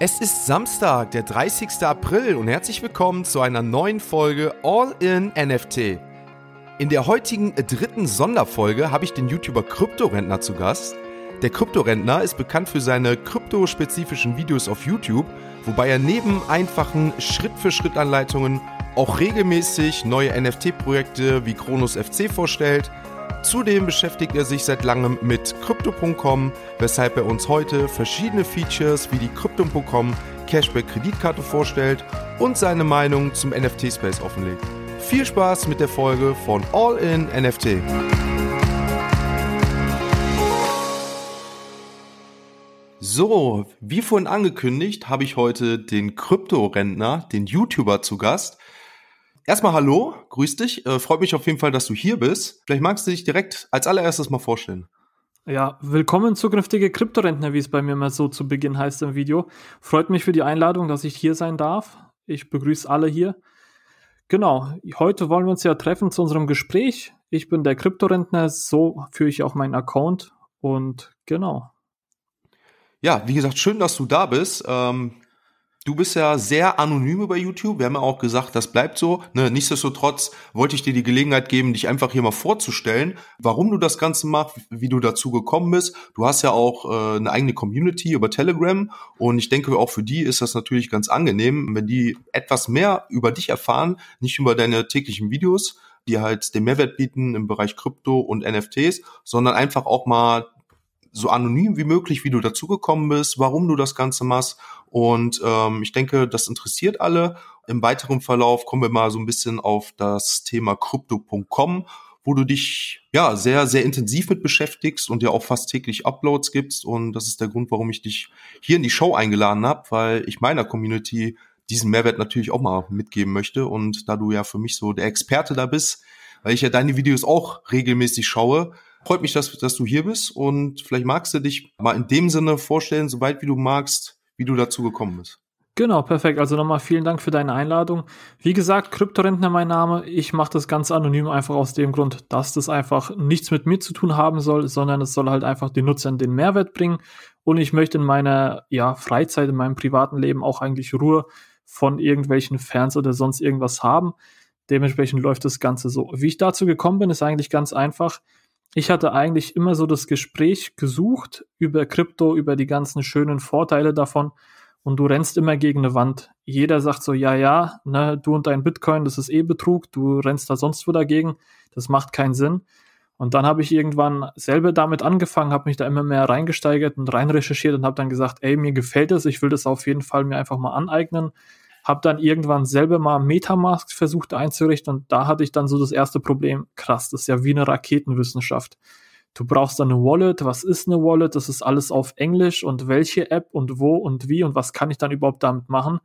Es ist Samstag, der 30. April und herzlich willkommen zu einer neuen Folge All in NFT. In der heutigen dritten Sonderfolge habe ich den YouTuber Kryptorentner zu Gast. Der Kryptorentner ist bekannt für seine kryptospezifischen Videos auf YouTube, wobei er neben einfachen Schritt-für-Schritt-Anleitungen auch regelmäßig neue NFT-Projekte wie Kronos FC vorstellt – Zudem beschäftigt er sich seit langem mit Crypto.com, weshalb er uns heute verschiedene Features wie die Crypto.com Cashback Kreditkarte vorstellt und seine Meinung zum NFT Space offenlegt. Viel Spaß mit der Folge von All in NFT. So, wie vorhin angekündigt, habe ich heute den Krypto-Rentner, den YouTuber zu Gast. Erstmal hallo, grüß dich. Äh, freut mich auf jeden Fall, dass du hier bist. Vielleicht magst du dich direkt als allererstes mal vorstellen. Ja, willkommen zukünftige Kryptorentner, wie es bei mir mal so zu Beginn heißt im Video. Freut mich für die Einladung, dass ich hier sein darf. Ich begrüße alle hier. Genau, heute wollen wir uns ja treffen zu unserem Gespräch. Ich bin der Kryptorentner, so führe ich auch meinen Account und genau. Ja, wie gesagt, schön, dass du da bist. Ähm, Du bist ja sehr anonym über YouTube. Wir haben ja auch gesagt, das bleibt so. Ne, nichtsdestotrotz wollte ich dir die Gelegenheit geben, dich einfach hier mal vorzustellen, warum du das Ganze machst, wie du dazu gekommen bist. Du hast ja auch äh, eine eigene Community über Telegram und ich denke auch für die ist das natürlich ganz angenehm, wenn die etwas mehr über dich erfahren, nicht über deine täglichen Videos, die halt den Mehrwert bieten im Bereich Krypto und NFTs, sondern einfach auch mal so anonym wie möglich, wie du dazugekommen bist, warum du das Ganze machst. Und ähm, ich denke, das interessiert alle. Im weiteren Verlauf kommen wir mal so ein bisschen auf das Thema Crypto.com, wo du dich ja sehr, sehr intensiv mit beschäftigst und ja auch fast täglich Uploads gibst. Und das ist der Grund, warum ich dich hier in die Show eingeladen habe, weil ich meiner Community diesen Mehrwert natürlich auch mal mitgeben möchte. Und da du ja für mich so der Experte da bist, weil ich ja deine Videos auch regelmäßig schaue, Freut mich, dass, dass du hier bist und vielleicht magst du dich mal in dem Sinne vorstellen, soweit wie du magst, wie du dazu gekommen bist. Genau, perfekt. Also nochmal vielen Dank für deine Einladung. Wie gesagt, Kryptorentner mein Name. Ich mache das ganz anonym einfach aus dem Grund, dass das einfach nichts mit mir zu tun haben soll, sondern es soll halt einfach den Nutzern den Mehrwert bringen. Und ich möchte in meiner ja, Freizeit, in meinem privaten Leben auch eigentlich Ruhe von irgendwelchen Fans oder sonst irgendwas haben. Dementsprechend läuft das Ganze so. Wie ich dazu gekommen bin, ist eigentlich ganz einfach ich hatte eigentlich immer so das Gespräch gesucht über Krypto, über die ganzen schönen Vorteile davon und du rennst immer gegen eine Wand. Jeder sagt so, ja, ja, ne, du und dein Bitcoin, das ist eh Betrug, du rennst da sonst wo dagegen, das macht keinen Sinn. Und dann habe ich irgendwann selber damit angefangen, habe mich da immer mehr reingesteigert und rein recherchiert und habe dann gesagt, ey, mir gefällt es, ich will das auf jeden Fall mir einfach mal aneignen habe dann irgendwann selber mal Metamask versucht einzurichten und da hatte ich dann so das erste Problem. Krass, das ist ja wie eine Raketenwissenschaft. Du brauchst dann eine Wallet. Was ist eine Wallet? Das ist alles auf Englisch und welche App und wo und wie und was kann ich dann überhaupt damit machen?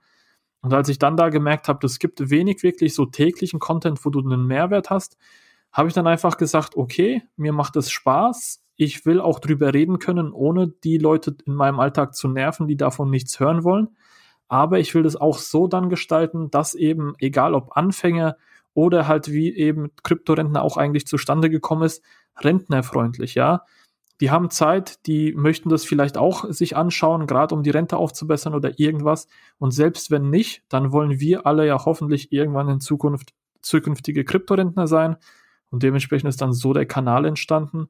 Und als ich dann da gemerkt habe, es gibt wenig wirklich so täglichen Content, wo du einen Mehrwert hast, habe ich dann einfach gesagt, okay, mir macht es Spaß. Ich will auch drüber reden können, ohne die Leute in meinem Alltag zu nerven, die davon nichts hören wollen. Aber ich will das auch so dann gestalten, dass eben, egal ob Anfänger oder halt wie eben Kryptorentner auch eigentlich zustande gekommen ist, rentnerfreundlich, ja. Die haben Zeit, die möchten das vielleicht auch sich anschauen, gerade um die Rente aufzubessern oder irgendwas. Und selbst wenn nicht, dann wollen wir alle ja hoffentlich irgendwann in Zukunft zukünftige Kryptorentner sein. Und dementsprechend ist dann so der Kanal entstanden.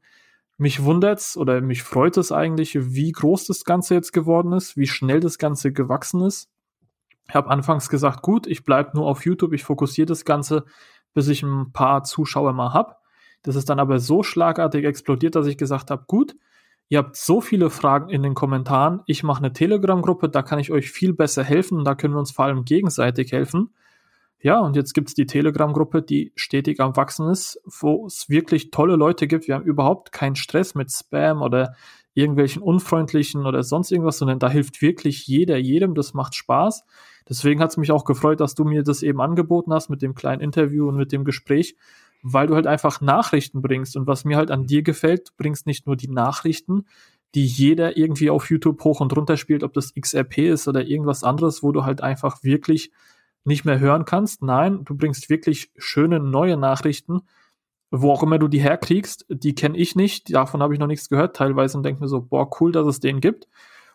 Mich wundert's oder mich freut es eigentlich, wie groß das Ganze jetzt geworden ist, wie schnell das Ganze gewachsen ist. Ich habe anfangs gesagt, gut, ich bleibe nur auf YouTube, ich fokussiere das Ganze, bis ich ein paar Zuschauer mal habe. Das ist dann aber so schlagartig explodiert, dass ich gesagt habe, gut, ihr habt so viele Fragen in den Kommentaren, ich mache eine Telegram-Gruppe, da kann ich euch viel besser helfen da können wir uns vor allem gegenseitig helfen. Ja, und jetzt gibt's die Telegram-Gruppe, die stetig am Wachsen ist, wo es wirklich tolle Leute gibt. Wir haben überhaupt keinen Stress mit Spam oder irgendwelchen unfreundlichen oder sonst irgendwas, sondern da hilft wirklich jeder jedem. Das macht Spaß. Deswegen hat es mich auch gefreut, dass du mir das eben angeboten hast mit dem kleinen Interview und mit dem Gespräch, weil du halt einfach Nachrichten bringst. Und was mir halt an dir gefällt, du bringst nicht nur die Nachrichten, die jeder irgendwie auf YouTube hoch und runter spielt, ob das XRP ist oder irgendwas anderes, wo du halt einfach wirklich nicht mehr hören kannst. Nein, du bringst wirklich schöne neue Nachrichten, wo auch immer du die herkriegst, die kenne ich nicht, davon habe ich noch nichts gehört teilweise und denke mir so, boah, cool, dass es den gibt.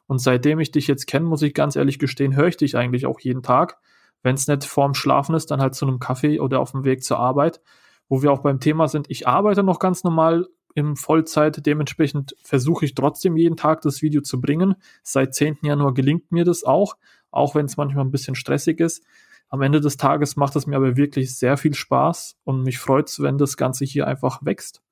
Und seitdem ich dich jetzt kenne, muss ich ganz ehrlich gestehen, höre ich dich eigentlich auch jeden Tag. Wenn es nicht vorm Schlafen ist, dann halt zu einem Kaffee oder auf dem Weg zur Arbeit, wo wir auch beim Thema sind. Ich arbeite noch ganz normal im Vollzeit. Dementsprechend versuche ich trotzdem jeden Tag das Video zu bringen. Seit 10. Januar gelingt mir das auch, auch wenn es manchmal ein bisschen stressig ist. Am Ende des Tages macht es mir aber wirklich sehr viel Spaß und mich freut es, wenn das Ganze hier einfach wächst.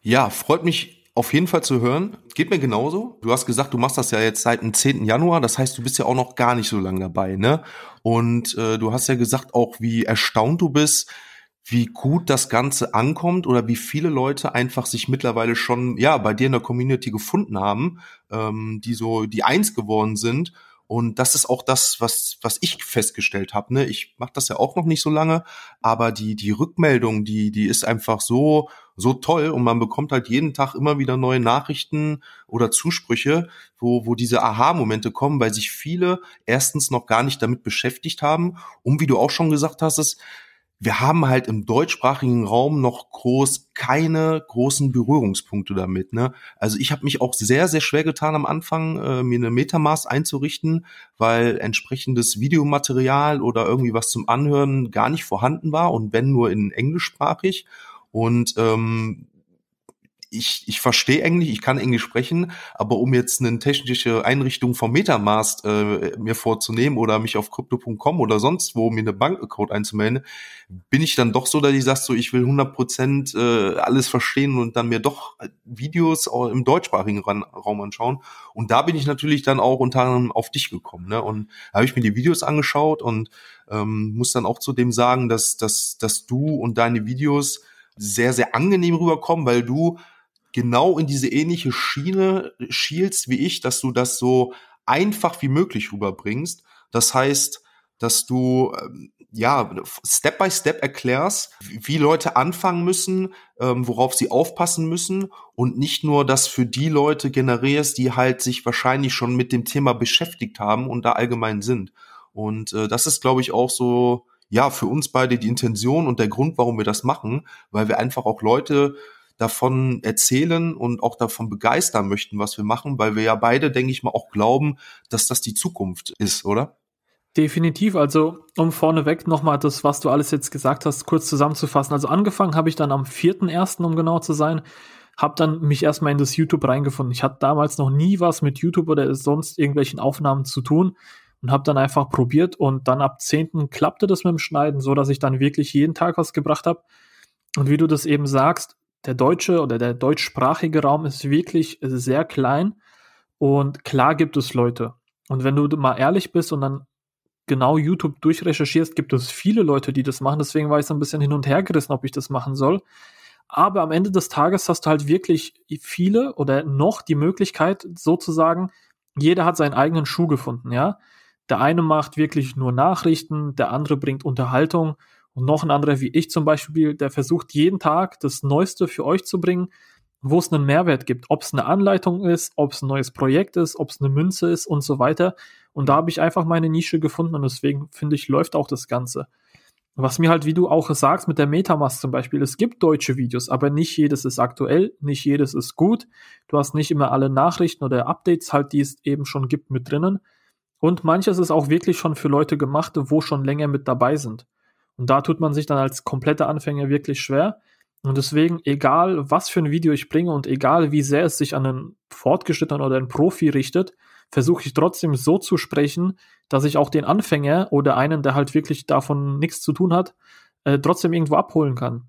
Ja, freut mich auf jeden Fall zu hören. Geht mir genauso. Du hast gesagt, du machst das ja jetzt seit dem 10. Januar. Das heißt, du bist ja auch noch gar nicht so lange dabei, ne? Und äh, du hast ja gesagt auch, wie erstaunt du bist, wie gut das Ganze ankommt oder wie viele Leute einfach sich mittlerweile schon ja bei dir in der Community gefunden haben, ähm, die so die eins geworden sind. Und das ist auch das, was was ich festgestellt habe. Ne, ich mache das ja auch noch nicht so lange, aber die die Rückmeldung, die die ist einfach so so toll und man bekommt halt jeden Tag immer wieder neue Nachrichten oder Zusprüche, wo wo diese Aha-Momente kommen, weil sich viele erstens noch gar nicht damit beschäftigt haben. Und wie du auch schon gesagt hast, ist wir haben halt im deutschsprachigen Raum noch groß keine großen Berührungspunkte damit. Ne? Also ich habe mich auch sehr, sehr schwer getan am Anfang, äh, mir eine Metamask einzurichten, weil entsprechendes Videomaterial oder irgendwie was zum Anhören gar nicht vorhanden war und wenn nur in englischsprachig. Und ähm, ich, ich verstehe Englisch, ich kann Englisch sprechen, aber um jetzt eine technische Einrichtung vom Metamask äh, mir vorzunehmen oder mich auf crypto.com oder sonst wo mir eine Bankaccount einzumelden, bin ich dann doch so, dass ich sage, so, ich will 100 Prozent äh, alles verstehen und dann mir doch Videos im deutschsprachigen Raum anschauen. Und da bin ich natürlich dann auch unter anderem auf dich gekommen. Ne? Und da habe ich mir die Videos angeschaut und ähm, muss dann auch zu dem sagen, dass, dass, dass du und deine Videos sehr, sehr angenehm rüberkommen, weil du genau in diese ähnliche Schiene schielst wie ich, dass du das so einfach wie möglich rüberbringst. Das heißt, dass du ähm, ja Step by Step erklärst, wie Leute anfangen müssen, ähm, worauf sie aufpassen müssen und nicht nur das für die Leute generierst, die halt sich wahrscheinlich schon mit dem Thema beschäftigt haben und da allgemein sind. Und äh, das ist, glaube ich, auch so ja für uns beide die Intention und der Grund, warum wir das machen, weil wir einfach auch Leute davon erzählen und auch davon begeistern möchten, was wir machen, weil wir ja beide, denke ich mal, auch glauben, dass das die Zukunft ist, oder? Definitiv. Also, um vorneweg nochmal das, was du alles jetzt gesagt hast, kurz zusammenzufassen. Also, angefangen habe ich dann am 4.1., um genau zu sein, habe dann mich erstmal in das YouTube reingefunden. Ich hatte damals noch nie was mit YouTube oder sonst irgendwelchen Aufnahmen zu tun und habe dann einfach probiert und dann ab 10. klappte das mit dem Schneiden, so dass ich dann wirklich jeden Tag was gebracht habe. Und wie du das eben sagst, der deutsche oder der deutschsprachige Raum ist wirklich sehr klein und klar gibt es Leute. Und wenn du mal ehrlich bist und dann genau YouTube durchrecherchierst, gibt es viele Leute, die das machen. Deswegen war ich so ein bisschen hin und her gerissen, ob ich das machen soll. Aber am Ende des Tages hast du halt wirklich viele oder noch die Möglichkeit, sozusagen, jeder hat seinen eigenen Schuh gefunden, ja. Der eine macht wirklich nur Nachrichten, der andere bringt Unterhaltung und noch ein anderer wie ich zum Beispiel, der versucht jeden Tag das Neueste für euch zu bringen, wo es einen Mehrwert gibt. Ob es eine Anleitung ist, ob es ein neues Projekt ist, ob es eine Münze ist und so weiter. Und da habe ich einfach meine Nische gefunden und deswegen finde ich, läuft auch das Ganze. Was mir halt, wie du auch sagst, mit der Metamask zum Beispiel, es gibt deutsche Videos, aber nicht jedes ist aktuell, nicht jedes ist gut. Du hast nicht immer alle Nachrichten oder Updates halt, die es eben schon gibt, mit drinnen. Und manches ist auch wirklich schon für Leute gemacht, wo schon länger mit dabei sind. Und da tut man sich dann als kompletter Anfänger wirklich schwer. Und deswegen, egal was für ein Video ich bringe und egal wie sehr es sich an einen Fortgeschrittenen oder einen Profi richtet, versuche ich trotzdem so zu sprechen, dass ich auch den Anfänger oder einen, der halt wirklich davon nichts zu tun hat, äh, trotzdem irgendwo abholen kann.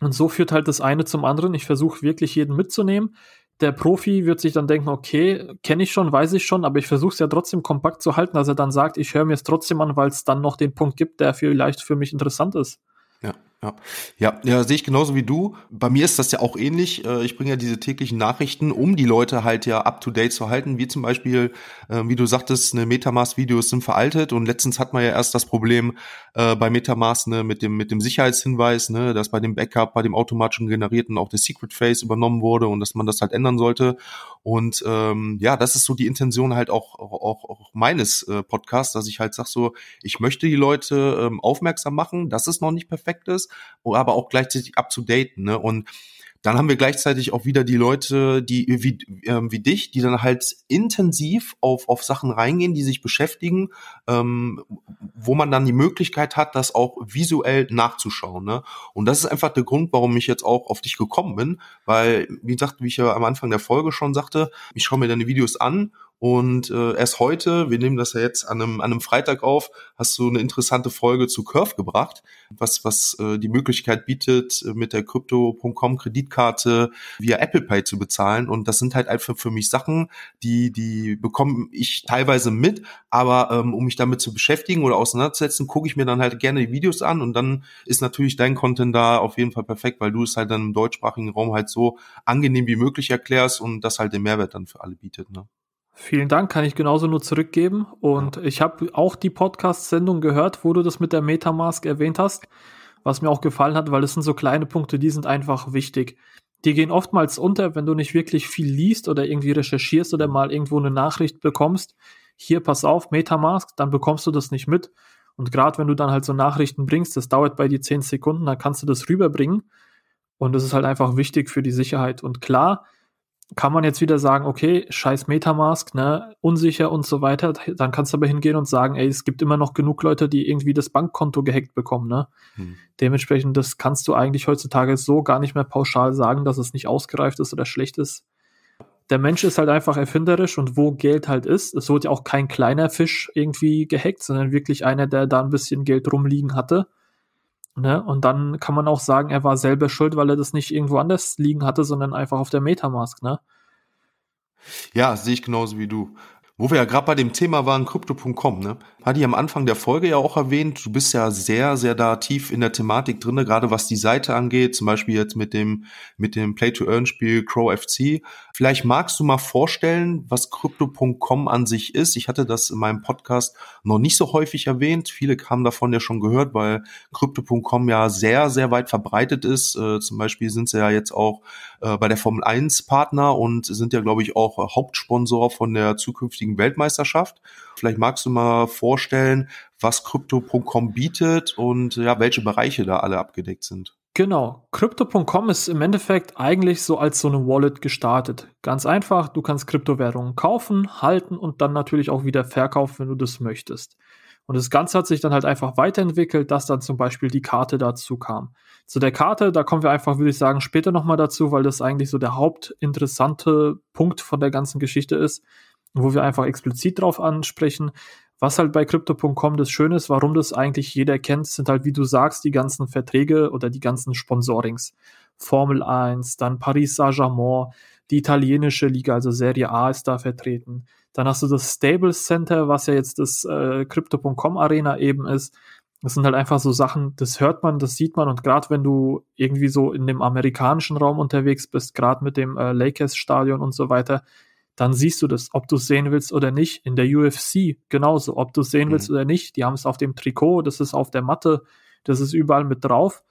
Und so führt halt das eine zum anderen. Ich versuche wirklich jeden mitzunehmen der Profi wird sich dann denken, okay, kenne ich schon, weiß ich schon, aber ich versuche es ja trotzdem kompakt zu halten, dass er dann sagt, ich höre mir es trotzdem an, weil es dann noch den Punkt gibt, der vielleicht für mich interessant ist. Ja. Ja, ja, ja sehe ich genauso wie du. Bei mir ist das ja auch ähnlich. Äh, ich bringe ja diese täglichen Nachrichten, um die Leute halt ja up to date zu halten. Wie zum Beispiel, äh, wie du sagtest, eine Metamask-Videos sind veraltet und letztens hat man ja erst das Problem äh, bei Metamask ne, mit dem mit dem Sicherheitshinweis, ne, dass bei dem Backup, bei dem automatischen generierten auch der Secret Face übernommen wurde und dass man das halt ändern sollte. Und ähm, ja, das ist so die Intention halt auch auch, auch meines Podcasts, dass ich halt sag so, ich möchte die Leute ähm, aufmerksam machen, dass es noch nicht perfekt ist aber auch gleichzeitig up to date. Ne? Und dann haben wir gleichzeitig auch wieder die Leute, die wie, äh, wie dich, die dann halt intensiv auf, auf Sachen reingehen, die sich beschäftigen, ähm, wo man dann die Möglichkeit hat, das auch visuell nachzuschauen. Ne? Und das ist einfach der Grund, warum ich jetzt auch auf dich gekommen bin, weil, wie gesagt, wie ich ja am Anfang der Folge schon sagte, ich schaue mir deine Videos an und äh, erst heute, wir nehmen das ja jetzt an einem, an einem Freitag auf, hast du eine interessante Folge zu Curve gebracht, was, was äh, die Möglichkeit bietet, äh, mit der Crypto.com Kreditkarte via Apple Pay zu bezahlen. Und das sind halt einfach für mich Sachen, die, die bekomme ich teilweise mit, aber ähm, um mich damit zu beschäftigen oder auseinanderzusetzen, gucke ich mir dann halt gerne die Videos an und dann ist natürlich dein Content da auf jeden Fall perfekt, weil du es halt dann im deutschsprachigen Raum halt so angenehm wie möglich erklärst und das halt den Mehrwert dann für alle bietet. Ne? Vielen Dank, kann ich genauso nur zurückgeben. Und ich habe auch die Podcast-Sendung gehört, wo du das mit der Metamask erwähnt hast, was mir auch gefallen hat, weil das sind so kleine Punkte, die sind einfach wichtig. Die gehen oftmals unter, wenn du nicht wirklich viel liest oder irgendwie recherchierst oder mal irgendwo eine Nachricht bekommst. Hier, pass auf, Metamask, dann bekommst du das nicht mit. Und gerade wenn du dann halt so Nachrichten bringst, das dauert bei dir zehn Sekunden, dann kannst du das rüberbringen. Und das ist halt einfach wichtig für die Sicherheit. Und klar, kann man jetzt wieder sagen, okay, scheiß Metamask, ne, unsicher und so weiter, dann kannst du aber hingehen und sagen, ey, es gibt immer noch genug Leute, die irgendwie das Bankkonto gehackt bekommen, ne? Hm. Dementsprechend, das kannst du eigentlich heutzutage so gar nicht mehr pauschal sagen, dass es nicht ausgereift ist oder schlecht ist. Der Mensch ist halt einfach erfinderisch und wo Geld halt ist, es wurde ja auch kein kleiner Fisch irgendwie gehackt, sondern wirklich einer, der da ein bisschen Geld rumliegen hatte Ne? Und dann kann man auch sagen, er war selber schuld, weil er das nicht irgendwo anders liegen hatte, sondern einfach auf der Metamask. Ne? Ja, sehe ich genauso wie du. Wo wir ja gerade bei dem Thema waren, Crypto.com, ne? Hatte ich am Anfang der Folge ja auch erwähnt, du bist ja sehr, sehr da tief in der Thematik drinne, gerade was die Seite angeht, zum Beispiel jetzt mit dem, mit dem Play-to-Earn-Spiel Crow FC. Vielleicht magst du mal vorstellen, was Crypto.com an sich ist. Ich hatte das in meinem Podcast noch nicht so häufig erwähnt. Viele haben davon ja schon gehört, weil Crypto.com ja sehr, sehr weit verbreitet ist. Äh, zum Beispiel sind sie ja jetzt auch äh, bei der Formel 1 Partner und sind ja, glaube ich, auch Hauptsponsor von der zukünftigen Weltmeisterschaft. Vielleicht magst du mal vorstellen, was Crypto.com bietet und ja, welche Bereiche da alle abgedeckt sind. Genau. Crypto.com ist im Endeffekt eigentlich so als so eine Wallet gestartet. Ganz einfach, du kannst Kryptowährungen kaufen, halten und dann natürlich auch wieder verkaufen, wenn du das möchtest. Und das Ganze hat sich dann halt einfach weiterentwickelt, dass dann zum Beispiel die Karte dazu kam. Zu der Karte, da kommen wir einfach, würde ich sagen, später nochmal dazu, weil das eigentlich so der hauptinteressante Punkt von der ganzen Geschichte ist, wo wir einfach explizit drauf ansprechen. Was halt bei Crypto.com das Schöne ist, warum das eigentlich jeder kennt, sind halt, wie du sagst, die ganzen Verträge oder die ganzen Sponsorings. Formel 1, dann Paris Saint-Germain, die italienische Liga, also Serie A ist da vertreten. Dann hast du das Stable Center, was ja jetzt das äh, Crypto.com Arena eben ist. Das sind halt einfach so Sachen, das hört man, das sieht man und gerade wenn du irgendwie so in dem amerikanischen Raum unterwegs bist, gerade mit dem äh, Lakers Stadion und so weiter, dann siehst du das, ob du es sehen willst oder nicht. In der UFC genauso, ob du es sehen mhm. willst oder nicht. Die haben es auf dem Trikot, das ist auf der Matte, das ist überall mit drauf.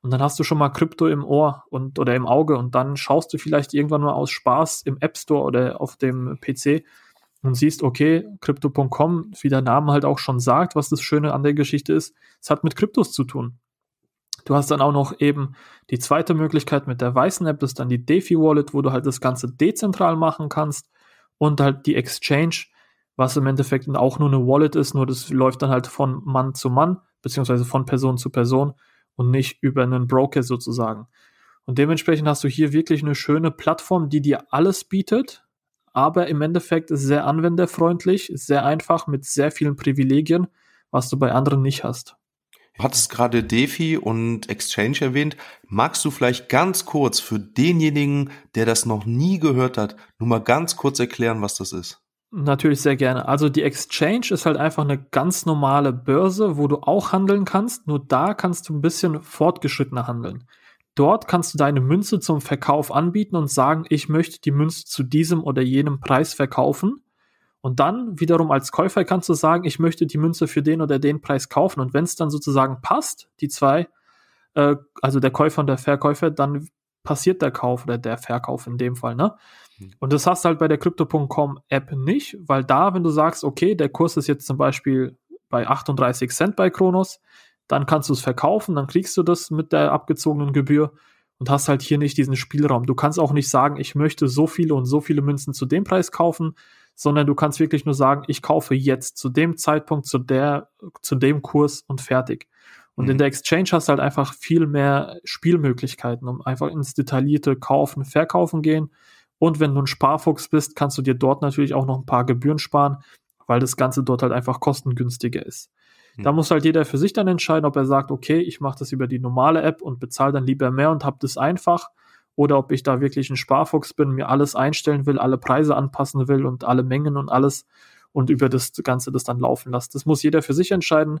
Und dann hast du schon mal Krypto im Ohr und oder im Auge und dann schaust du vielleicht irgendwann mal aus Spaß im App Store oder auf dem PC und siehst, okay, Crypto.com, wie der Name halt auch schon sagt, was das Schöne an der Geschichte ist, es hat mit Kryptos zu tun. Du hast dann auch noch eben die zweite Möglichkeit mit der weißen App, das ist dann die DeFi Wallet, wo du halt das Ganze dezentral machen kannst und halt die Exchange, was im Endeffekt auch nur eine Wallet ist, nur das läuft dann halt von Mann zu Mann, beziehungsweise von Person zu Person und nicht über einen Broker sozusagen. Und dementsprechend hast du hier wirklich eine schöne Plattform, die dir alles bietet, aber im Endeffekt ist sehr anwenderfreundlich, sehr einfach mit sehr vielen Privilegien, was du bei anderen nicht hast. Du hattest gerade DeFi und Exchange erwähnt. Magst du vielleicht ganz kurz für denjenigen, der das noch nie gehört hat, nur mal ganz kurz erklären, was das ist? Natürlich sehr gerne. Also die Exchange ist halt einfach eine ganz normale Börse, wo du auch handeln kannst. Nur da kannst du ein bisschen fortgeschrittener handeln. Dort kannst du deine Münze zum Verkauf anbieten und sagen, ich möchte die Münze zu diesem oder jenem Preis verkaufen. Und dann wiederum als Käufer kannst du sagen, ich möchte die Münze für den oder den Preis kaufen. Und wenn es dann sozusagen passt, die zwei, äh, also der Käufer und der Verkäufer, dann passiert der Kauf oder der Verkauf in dem Fall, ne? Hm. Und das hast du halt bei der Crypto.com App nicht, weil da, wenn du sagst, okay, der Kurs ist jetzt zum Beispiel bei 38 Cent bei Kronos, dann kannst du es verkaufen, dann kriegst du das mit der abgezogenen Gebühr und hast halt hier nicht diesen Spielraum. Du kannst auch nicht sagen, ich möchte so viele und so viele Münzen zu dem Preis kaufen, sondern du kannst wirklich nur sagen, ich kaufe jetzt zu dem Zeitpunkt, zu der, zu dem Kurs und fertig. Und mhm. in der Exchange hast du halt einfach viel mehr Spielmöglichkeiten, um einfach ins detaillierte Kaufen, Verkaufen gehen. Und wenn du ein Sparfuchs bist, kannst du dir dort natürlich auch noch ein paar Gebühren sparen, weil das Ganze dort halt einfach kostengünstiger ist. Mhm. Da muss halt jeder für sich dann entscheiden, ob er sagt, okay, ich mache das über die normale App und bezahle dann lieber mehr und habe das einfach oder ob ich da wirklich ein Sparfuchs bin, mir alles einstellen will, alle Preise anpassen will und alle Mengen und alles und über das Ganze das dann laufen lasse. Das muss jeder für sich entscheiden.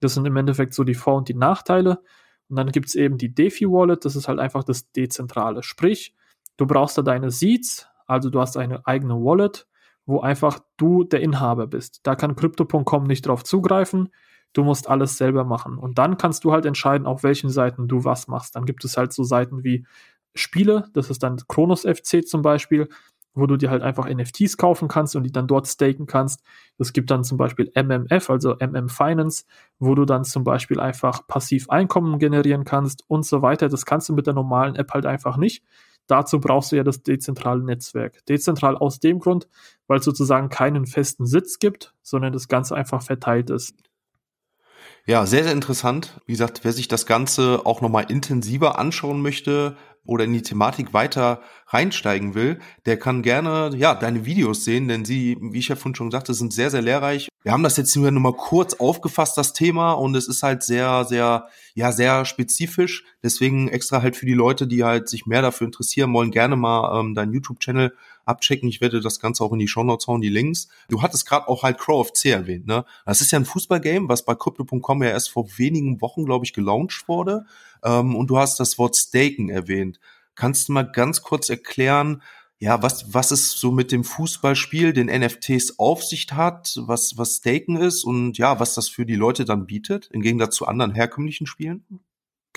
Das sind im Endeffekt so die Vor- und die Nachteile. Und dann gibt es eben die DeFi-Wallet, das ist halt einfach das Dezentrale. Sprich, du brauchst da deine Seeds, also du hast eine eigene Wallet, wo einfach du der Inhaber bist. Da kann Crypto.com nicht drauf zugreifen. Du musst alles selber machen. Und dann kannst du halt entscheiden, auf welchen Seiten du was machst. Dann gibt es halt so Seiten wie Spiele, das ist dann Kronos FC zum Beispiel, wo du dir halt einfach NFTs kaufen kannst und die dann dort staken kannst. Es gibt dann zum Beispiel MMF, also MM Finance, wo du dann zum Beispiel einfach passiv Einkommen generieren kannst und so weiter. Das kannst du mit der normalen App halt einfach nicht. Dazu brauchst du ja das dezentrale Netzwerk. Dezentral aus dem Grund, weil es sozusagen keinen festen Sitz gibt, sondern das Ganze einfach verteilt ist. Ja, sehr, sehr interessant. Wie gesagt, wer sich das Ganze auch nochmal intensiver anschauen möchte, oder in die Thematik weiter reinsteigen will, der kann gerne ja deine Videos sehen, denn sie, wie ich ja vorhin schon sagte, sind sehr, sehr lehrreich. Wir haben das jetzt nur noch mal kurz aufgefasst, das Thema, und es ist halt sehr, sehr, ja, sehr spezifisch. Deswegen extra halt für die Leute, die halt sich mehr dafür interessieren wollen, gerne mal ähm, deinen YouTube-Channel abchecken. Ich werde das Ganze auch in die Show Notes hauen, die Links. Du hattest gerade auch halt Crow of C erwähnt, ne? Das ist ja ein Fußballgame, was bei Crypto.com ja erst vor wenigen Wochen, glaube ich, gelauncht wurde. Ähm, und du hast das Wort Staken erwähnt. Kannst du mal ganz kurz erklären, ja, was, was es so mit dem Fußballspiel, den NFTs auf sich hat, was, was Staken ist und ja, was das für die Leute dann bietet, im Gegensatz zu anderen herkömmlichen Spielen?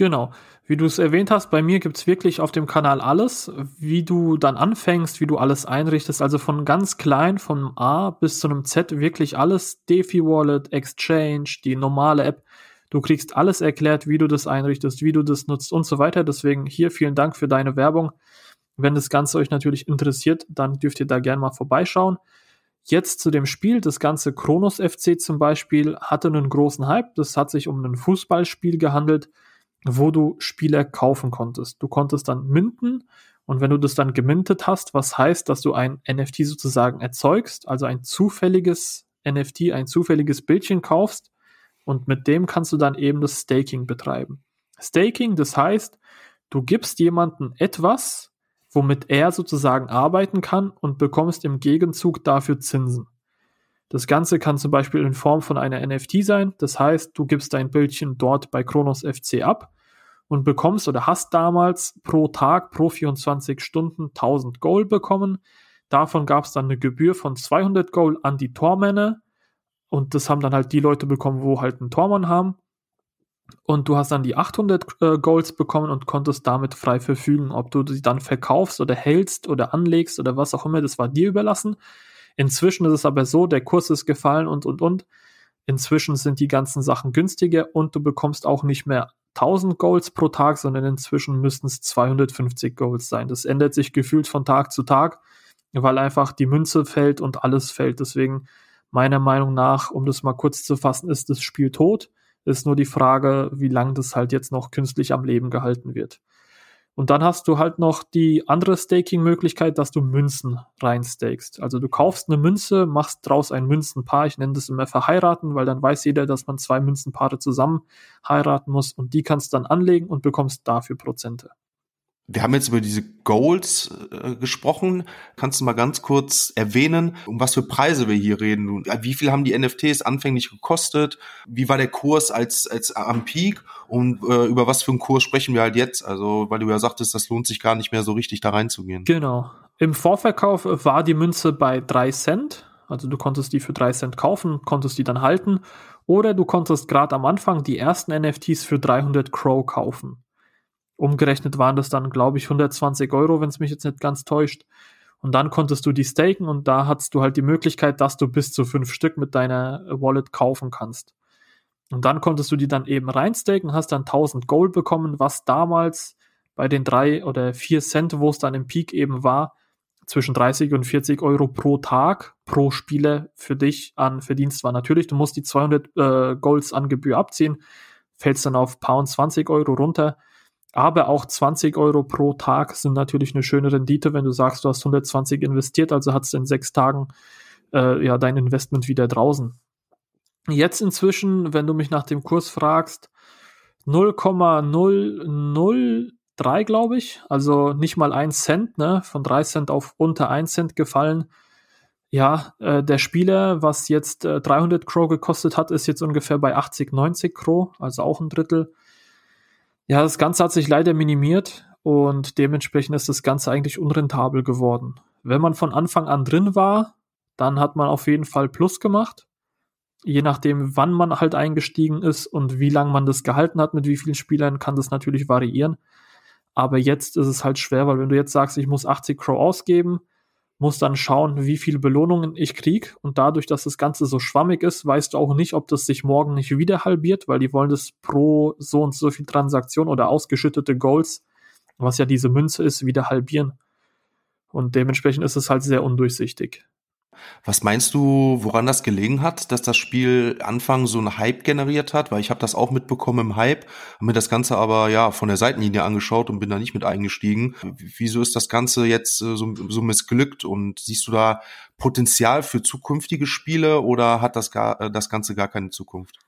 Genau. Wie du es erwähnt hast, bei mir gibt es wirklich auf dem Kanal alles, wie du dann anfängst, wie du alles einrichtest. Also von ganz klein, von A bis zu einem Z, wirklich alles. DeFi Wallet, Exchange, die normale App. Du kriegst alles erklärt, wie du das einrichtest, wie du das nutzt und so weiter. Deswegen hier vielen Dank für deine Werbung. Wenn das Ganze euch natürlich interessiert, dann dürft ihr da gerne mal vorbeischauen. Jetzt zu dem Spiel. Das ganze Kronos FC zum Beispiel hatte einen großen Hype. Das hat sich um ein Fußballspiel gehandelt, wo du Spieler kaufen konntest. Du konntest dann minten und wenn du das dann gemintet hast, was heißt, dass du ein NFT sozusagen erzeugst, also ein zufälliges NFT, ein zufälliges Bildchen kaufst, und mit dem kannst du dann eben das Staking betreiben. Staking, das heißt, du gibst jemanden etwas, womit er sozusagen arbeiten kann und bekommst im Gegenzug dafür Zinsen. Das Ganze kann zum Beispiel in Form von einer NFT sein. Das heißt, du gibst dein Bildchen dort bei Kronos FC ab und bekommst oder hast damals pro Tag, pro 24 Stunden 1000 Gold bekommen. Davon gab es dann eine Gebühr von 200 Gold an die Tormänner und das haben dann halt die Leute bekommen, wo halt einen Tormann haben. Und du hast dann die 800 äh, Golds bekommen und konntest damit frei verfügen, ob du sie dann verkaufst oder hältst oder anlegst oder was auch immer, das war dir überlassen. Inzwischen ist es aber so, der Kurs ist gefallen und, und, und. Inzwischen sind die ganzen Sachen günstiger und du bekommst auch nicht mehr 1000 Golds pro Tag, sondern inzwischen müssten es 250 Golds sein. Das ändert sich gefühlt von Tag zu Tag, weil einfach die Münze fällt und alles fällt. Deswegen Meiner Meinung nach, um das mal kurz zu fassen, ist das Spiel tot. Ist nur die Frage, wie lange das halt jetzt noch künstlich am Leben gehalten wird. Und dann hast du halt noch die andere Staking-Möglichkeit, dass du Münzen reinstakest. Also du kaufst eine Münze, machst draus ein Münzenpaar. Ich nenne das immer verheiraten, weil dann weiß jeder, dass man zwei Münzenpaare zusammen heiraten muss und die kannst dann anlegen und bekommst dafür Prozente. Wir haben jetzt über diese Goals äh, gesprochen. Kannst du mal ganz kurz erwähnen, um was für Preise wir hier reden? Wie viel haben die NFTs anfänglich gekostet? Wie war der Kurs als, als am Peak? Und äh, über was für einen Kurs sprechen wir halt jetzt? Also, weil du ja sagtest, das lohnt sich gar nicht mehr so richtig da reinzugehen. Genau. Im Vorverkauf war die Münze bei drei Cent. Also du konntest die für drei Cent kaufen, konntest die dann halten. Oder du konntest gerade am Anfang die ersten NFTs für 300 Crow kaufen. Umgerechnet waren das dann, glaube ich, 120 Euro, wenn es mich jetzt nicht ganz täuscht. Und dann konntest du die staken und da hattest du halt die Möglichkeit, dass du bis zu fünf Stück mit deiner Wallet kaufen kannst. Und dann konntest du die dann eben reinstaken, hast dann 1000 Gold bekommen, was damals bei den drei oder vier Cent, wo es dann im Peak eben war, zwischen 30 und 40 Euro pro Tag, pro Spieler für dich an Verdienst war. Natürlich, du musst die 200 äh, Golds an Gebühr abziehen, fällst dann auf Pound 20 Euro runter. Aber auch 20 Euro pro Tag sind natürlich eine schöne Rendite, wenn du sagst, du hast 120 investiert, also hast du in sechs Tagen äh, ja dein Investment wieder draußen. Jetzt inzwischen, wenn du mich nach dem Kurs fragst, 0,003, glaube ich, also nicht mal ein Cent, ne, von drei Cent auf unter ein Cent gefallen. Ja, äh, der Spieler, was jetzt äh, 300 Crow gekostet hat, ist jetzt ungefähr bei 80, 90 Crow, also auch ein Drittel. Ja, das Ganze hat sich leider minimiert und dementsprechend ist das Ganze eigentlich unrentabel geworden. Wenn man von Anfang an drin war, dann hat man auf jeden Fall Plus gemacht. Je nachdem, wann man halt eingestiegen ist und wie lange man das gehalten hat, mit wie vielen Spielern, kann das natürlich variieren. Aber jetzt ist es halt schwer, weil wenn du jetzt sagst, ich muss 80 Crow ausgeben, muss dann schauen, wie viele Belohnungen ich krieg. Und dadurch, dass das Ganze so schwammig ist, weißt du auch nicht, ob das sich morgen nicht wieder halbiert, weil die wollen das pro so und so viel Transaktion oder ausgeschüttete Goals, was ja diese Münze ist, wieder halbieren. Und dementsprechend ist es halt sehr undurchsichtig. Was meinst du, woran das gelegen hat, dass das Spiel Anfang so einen Hype generiert hat? Weil ich habe das auch mitbekommen im Hype, habe mir das Ganze aber ja von der Seitenlinie angeschaut und bin da nicht mit eingestiegen. Wieso ist das Ganze jetzt äh, so, so missglückt und siehst du da Potenzial für zukünftige Spiele oder hat das, gar, äh, das Ganze gar keine Zukunft?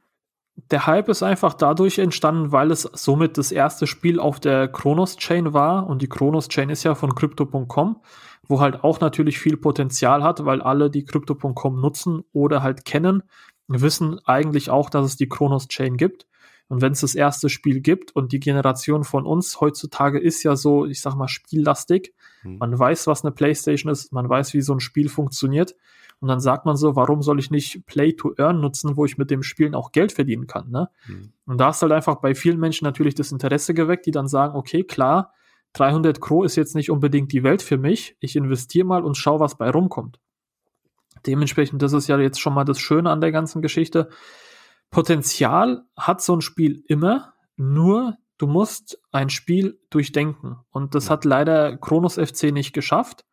Der Hype ist einfach dadurch entstanden, weil es somit das erste Spiel auf der Kronos Chain war und die Kronos Chain ist ja von Crypto.com wo halt auch natürlich viel Potenzial hat, weil alle, die Crypto.com nutzen oder halt kennen, wissen eigentlich auch, dass es die Kronos Chain gibt. Und wenn es das erste Spiel gibt und die Generation von uns heutzutage ist ja so, ich sag mal, spiellastig. Mhm. Man weiß, was eine Playstation ist, man weiß, wie so ein Spiel funktioniert. Und dann sagt man so, warum soll ich nicht Play to Earn nutzen, wo ich mit dem Spielen auch Geld verdienen kann, ne? Mhm. Und da ist halt einfach bei vielen Menschen natürlich das Interesse geweckt, die dann sagen, okay, klar, 300 Kro ist jetzt nicht unbedingt die Welt für mich. Ich investiere mal und schau, was bei rumkommt. Dementsprechend, das ist ja jetzt schon mal das Schöne an der ganzen Geschichte. Potenzial hat so ein Spiel immer, nur du musst ein Spiel durchdenken. Und das hat leider Kronos FC nicht geschafft,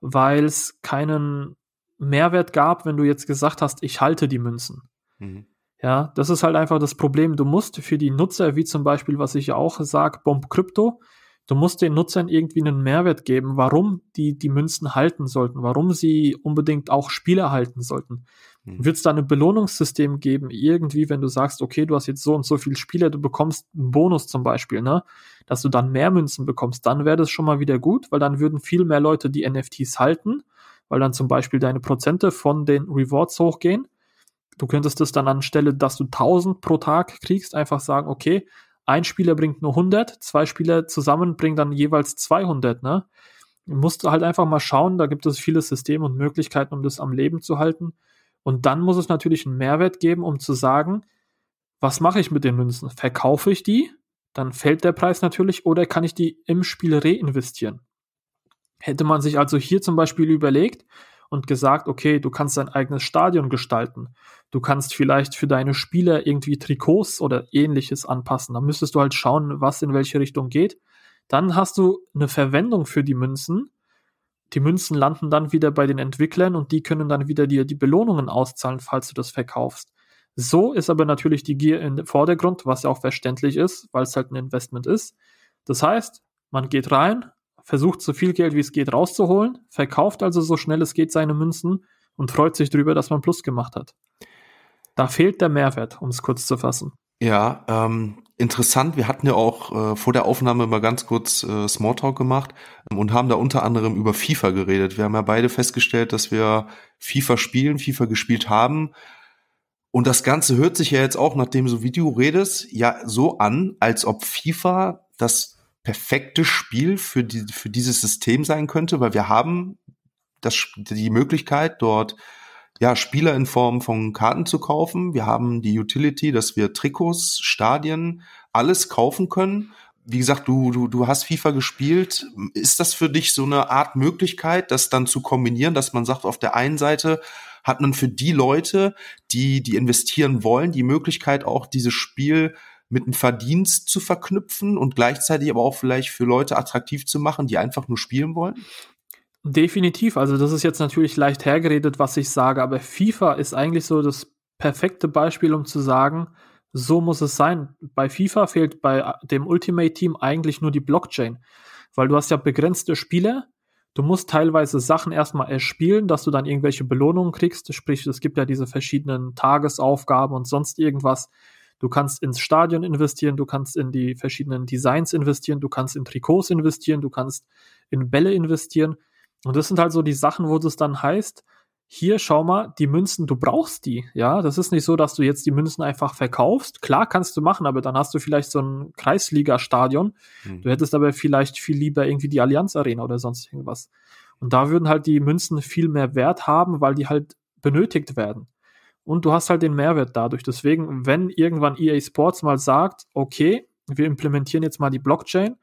weil es keinen Mehrwert gab, wenn du jetzt gesagt hast, ich halte die Münzen. Mhm. Ja, das ist halt einfach das Problem. Du musst für die Nutzer, wie zum Beispiel, was ich ja auch sage, Bomb Crypto, Du musst den Nutzern irgendwie einen Mehrwert geben, warum die die Münzen halten sollten, warum sie unbedingt auch Spiele halten sollten. Mhm. Wird es da ein Belohnungssystem geben, irgendwie, wenn du sagst, okay, du hast jetzt so und so viele Spiele, du bekommst einen Bonus zum Beispiel, ne? Dass du dann mehr Münzen bekommst, dann wäre das schon mal wieder gut, weil dann würden viel mehr Leute die NFTs halten, weil dann zum Beispiel deine Prozente von den Rewards hochgehen. Du könntest das dann anstelle, dass du 1000 pro Tag kriegst, einfach sagen, okay, ein Spieler bringt nur 100, zwei Spieler zusammen bringen dann jeweils 200, ne? Du musst halt einfach mal schauen, da gibt es viele Systeme und Möglichkeiten, um das am Leben zu halten. Und dann muss es natürlich einen Mehrwert geben, um zu sagen, was mache ich mit den Münzen? Verkaufe ich die? Dann fällt der Preis natürlich oder kann ich die im Spiel reinvestieren? Hätte man sich also hier zum Beispiel überlegt, und gesagt, okay, du kannst dein eigenes Stadion gestalten. Du kannst vielleicht für deine Spieler irgendwie Trikots oder ähnliches anpassen. Da müsstest du halt schauen, was in welche Richtung geht. Dann hast du eine Verwendung für die Münzen. Die Münzen landen dann wieder bei den Entwicklern und die können dann wieder dir die Belohnungen auszahlen, falls du das verkaufst. So ist aber natürlich die Gier im Vordergrund, was ja auch verständlich ist, weil es halt ein Investment ist. Das heißt, man geht rein, versucht so viel Geld wie es geht rauszuholen, verkauft also so schnell es geht seine Münzen und freut sich darüber, dass man Plus gemacht hat. Da fehlt der Mehrwert, um es kurz zu fassen. Ja, ähm, interessant. Wir hatten ja auch äh, vor der Aufnahme mal ganz kurz äh, Smalltalk gemacht ähm, und haben da unter anderem über FIFA geredet. Wir haben ja beide festgestellt, dass wir FIFA spielen, FIFA gespielt haben. Und das Ganze hört sich ja jetzt auch, nachdem du so Video redest, ja so an, als ob FIFA das perfekte Spiel für, die, für dieses System sein könnte, weil wir haben das, die Möglichkeit, dort ja, Spieler in Form von Karten zu kaufen. Wir haben die Utility, dass wir Trikots, Stadien, alles kaufen können. Wie gesagt, du, du, du hast FIFA gespielt. Ist das für dich so eine Art Möglichkeit, das dann zu kombinieren, dass man sagt, auf der einen Seite hat man für die Leute, die, die investieren wollen, die Möglichkeit auch dieses Spiel mit einem Verdienst zu verknüpfen und gleichzeitig aber auch vielleicht für Leute attraktiv zu machen, die einfach nur spielen wollen? Definitiv. Also das ist jetzt natürlich leicht hergeredet, was ich sage, aber FIFA ist eigentlich so das perfekte Beispiel, um zu sagen, so muss es sein. Bei FIFA fehlt bei dem Ultimate Team eigentlich nur die Blockchain, weil du hast ja begrenzte Spieler. Du musst teilweise Sachen erstmal erspielen, dass du dann irgendwelche Belohnungen kriegst. Sprich, es gibt ja diese verschiedenen Tagesaufgaben und sonst irgendwas. Du kannst ins Stadion investieren, du kannst in die verschiedenen Designs investieren, du kannst in Trikots investieren, du kannst in Bälle investieren. Und das sind halt so die Sachen, wo es dann heißt, hier schau mal, die Münzen, du brauchst die, ja. Das ist nicht so, dass du jetzt die Münzen einfach verkaufst. Klar kannst du machen, aber dann hast du vielleicht so ein Kreisliga-Stadion. Mhm. Du hättest aber vielleicht viel lieber irgendwie die Allianz Arena oder sonst irgendwas. Und da würden halt die Münzen viel mehr Wert haben, weil die halt benötigt werden. Und du hast halt den Mehrwert dadurch. Deswegen, wenn irgendwann EA Sports mal sagt, okay, wir implementieren jetzt mal die Blockchain,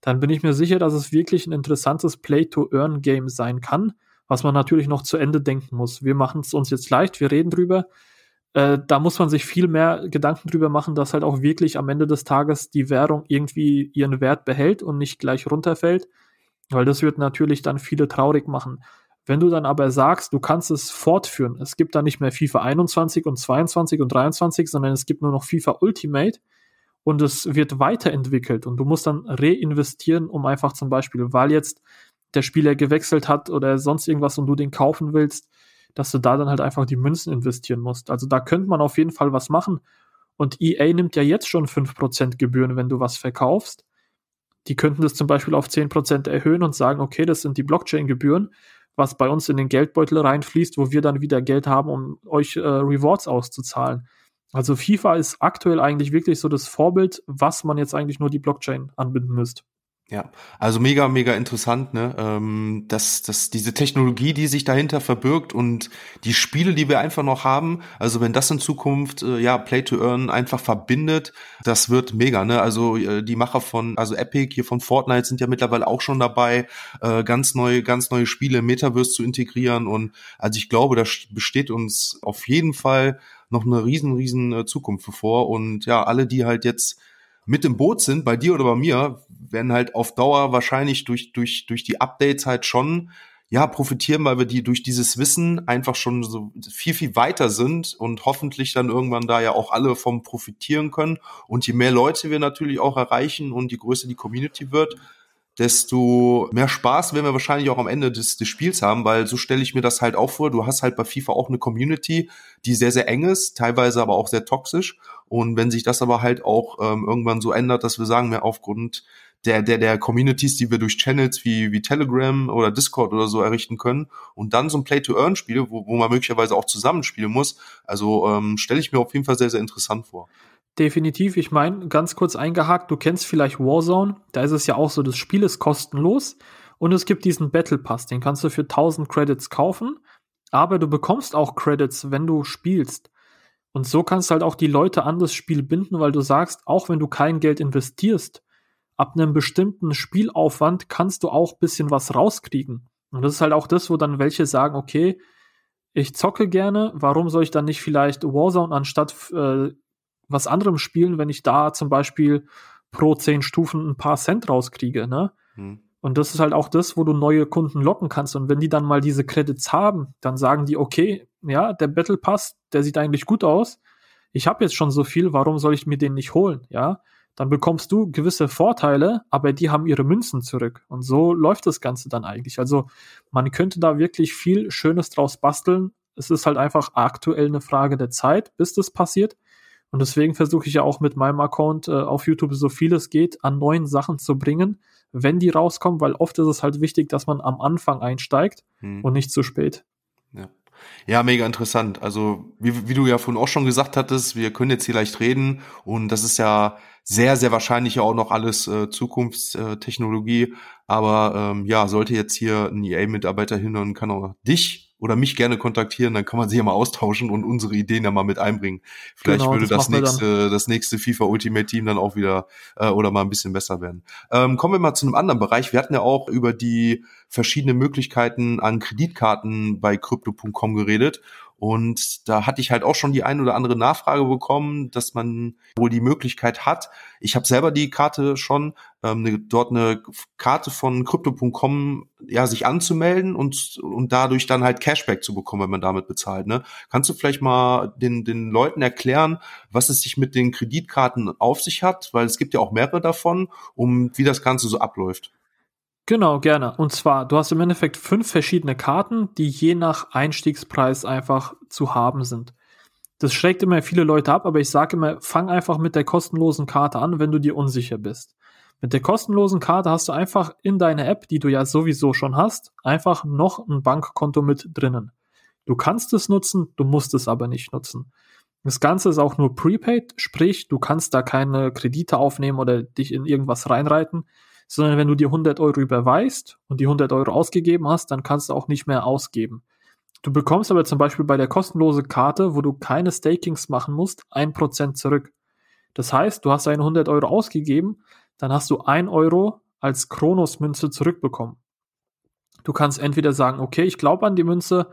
dann bin ich mir sicher, dass es wirklich ein interessantes Play-to-Earn-Game sein kann was man natürlich noch zu Ende denken muss. Wir machen es uns jetzt leicht, wir reden drüber. Äh, da muss man sich viel mehr Gedanken drüber machen, dass halt auch wirklich am Ende des Tages die Währung irgendwie ihren Wert behält und nicht gleich runterfällt, weil das wird natürlich dann viele traurig machen. Wenn du dann aber sagst, du kannst es fortführen, es gibt dann nicht mehr FIFA 21 und 22 und 23, sondern es gibt nur noch FIFA Ultimate und es wird weiterentwickelt und du musst dann reinvestieren, um einfach zum Beispiel, weil jetzt der Spieler gewechselt hat oder sonst irgendwas und du den kaufen willst, dass du da dann halt einfach die Münzen investieren musst. Also da könnte man auf jeden Fall was machen. Und EA nimmt ja jetzt schon 5% Gebühren, wenn du was verkaufst. Die könnten das zum Beispiel auf 10% erhöhen und sagen, okay, das sind die Blockchain-Gebühren, was bei uns in den Geldbeutel reinfließt, wo wir dann wieder Geld haben, um euch äh, Rewards auszuzahlen. Also FIFA ist aktuell eigentlich wirklich so das Vorbild, was man jetzt eigentlich nur die Blockchain anbinden müsste. Ja, also mega, mega interessant, ne? Ähm, dass, dass diese Technologie, die sich dahinter verbirgt und die Spiele, die wir einfach noch haben, also wenn das in Zukunft äh, ja Play to Earn einfach verbindet, das wird mega, ne? Also äh, die Macher von, also Epic hier von Fortnite sind ja mittlerweile auch schon dabei, äh, ganz neue, ganz neue Spiele im Metaverse zu integrieren und also ich glaube, da besteht uns auf jeden Fall noch eine riesen, riesen äh, Zukunft bevor und ja, alle, die halt jetzt mit im Boot sind, bei dir oder bei mir, werden halt auf Dauer wahrscheinlich durch, durch, durch die Updates halt schon ja, profitieren, weil wir die durch dieses Wissen einfach schon so viel, viel weiter sind und hoffentlich dann irgendwann da ja auch alle vom profitieren können. Und je mehr Leute wir natürlich auch erreichen und je größer die Community wird, desto mehr Spaß werden wir wahrscheinlich auch am Ende des, des Spiels haben, weil so stelle ich mir das halt auch vor. Du hast halt bei FIFA auch eine Community, die sehr, sehr eng ist, teilweise aber auch sehr toxisch. Und wenn sich das aber halt auch ähm, irgendwann so ändert, dass wir sagen, mehr aufgrund der, der, der Communities, die wir durch Channels wie, wie Telegram oder Discord oder so errichten können und dann so ein Play-to-Earn-Spiel, wo, wo man möglicherweise auch zusammenspielen muss. Also ähm, stelle ich mir auf jeden Fall sehr, sehr interessant vor. Definitiv. Ich meine, ganz kurz eingehakt, du kennst vielleicht Warzone. Da ist es ja auch so, das Spiel ist kostenlos und es gibt diesen Battle Pass, den kannst du für 1000 Credits kaufen, aber du bekommst auch Credits, wenn du spielst. Und so kannst du halt auch die Leute an das Spiel binden, weil du sagst, auch wenn du kein Geld investierst, ab einem bestimmten Spielaufwand kannst du auch bisschen was rauskriegen. Und das ist halt auch das, wo dann welche sagen, okay, ich zocke gerne, warum soll ich dann nicht vielleicht Warzone anstatt äh, was anderem spielen, wenn ich da zum Beispiel pro zehn Stufen ein paar Cent rauskriege, ne? Hm. Und das ist halt auch das, wo du neue Kunden locken kannst. Und wenn die dann mal diese Credits haben, dann sagen die, okay, ja, der Battle Pass, der sieht eigentlich gut aus. Ich habe jetzt schon so viel, warum soll ich mir den nicht holen? Ja, dann bekommst du gewisse Vorteile, aber die haben ihre Münzen zurück. Und so läuft das Ganze dann eigentlich. Also man könnte da wirklich viel Schönes draus basteln. Es ist halt einfach aktuell eine Frage der Zeit, bis das passiert. Und deswegen versuche ich ja auch mit meinem Account äh, auf YouTube so viel es geht an neuen Sachen zu bringen, wenn die rauskommen, weil oft ist es halt wichtig, dass man am Anfang einsteigt hm. und nicht zu spät. Ja. Ja, mega interessant. Also, wie, wie du ja vorhin auch schon gesagt hattest, wir können jetzt hier leicht reden und das ist ja sehr, sehr wahrscheinlich ja auch noch alles äh, Zukunftstechnologie. Aber ähm, ja, sollte jetzt hier ein EA-Mitarbeiter hinhören, kann auch dich oder mich gerne kontaktieren, dann kann man sich ja mal austauschen und unsere Ideen ja mal mit einbringen. Vielleicht genau, würde das, das nächste, das nächste FIFA Ultimate Team dann auch wieder äh, oder mal ein bisschen besser werden. Ähm, kommen wir mal zu einem anderen Bereich. Wir hatten ja auch über die verschiedenen Möglichkeiten an Kreditkarten bei Crypto.com geredet. Und da hatte ich halt auch schon die ein oder andere Nachfrage bekommen, dass man wohl die Möglichkeit hat. Ich habe selber die Karte schon, ähm, ne, dort eine Karte von Crypto.com ja sich anzumelden und und dadurch dann halt Cashback zu bekommen, wenn man damit bezahlt. Ne? Kannst du vielleicht mal den den Leuten erklären, was es sich mit den Kreditkarten auf sich hat, weil es gibt ja auch mehrere davon, um wie das Ganze so abläuft. Genau, gerne. Und zwar, du hast im Endeffekt fünf verschiedene Karten, die je nach Einstiegspreis einfach zu haben sind. Das schreckt immer viele Leute ab, aber ich sage immer, fang einfach mit der kostenlosen Karte an, wenn du dir unsicher bist. Mit der kostenlosen Karte hast du einfach in deiner App, die du ja sowieso schon hast, einfach noch ein Bankkonto mit drinnen. Du kannst es nutzen, du musst es aber nicht nutzen. Das Ganze ist auch nur prepaid, sprich, du kannst da keine Kredite aufnehmen oder dich in irgendwas reinreiten sondern wenn du dir 100 Euro überweist und die 100 Euro ausgegeben hast, dann kannst du auch nicht mehr ausgeben. Du bekommst aber zum Beispiel bei der kostenlosen Karte, wo du keine Stakings machen musst, 1% zurück. Das heißt, du hast deine 100 Euro ausgegeben, dann hast du 1 Euro als Kronos-Münze zurückbekommen. Du kannst entweder sagen, okay, ich glaube an die Münze,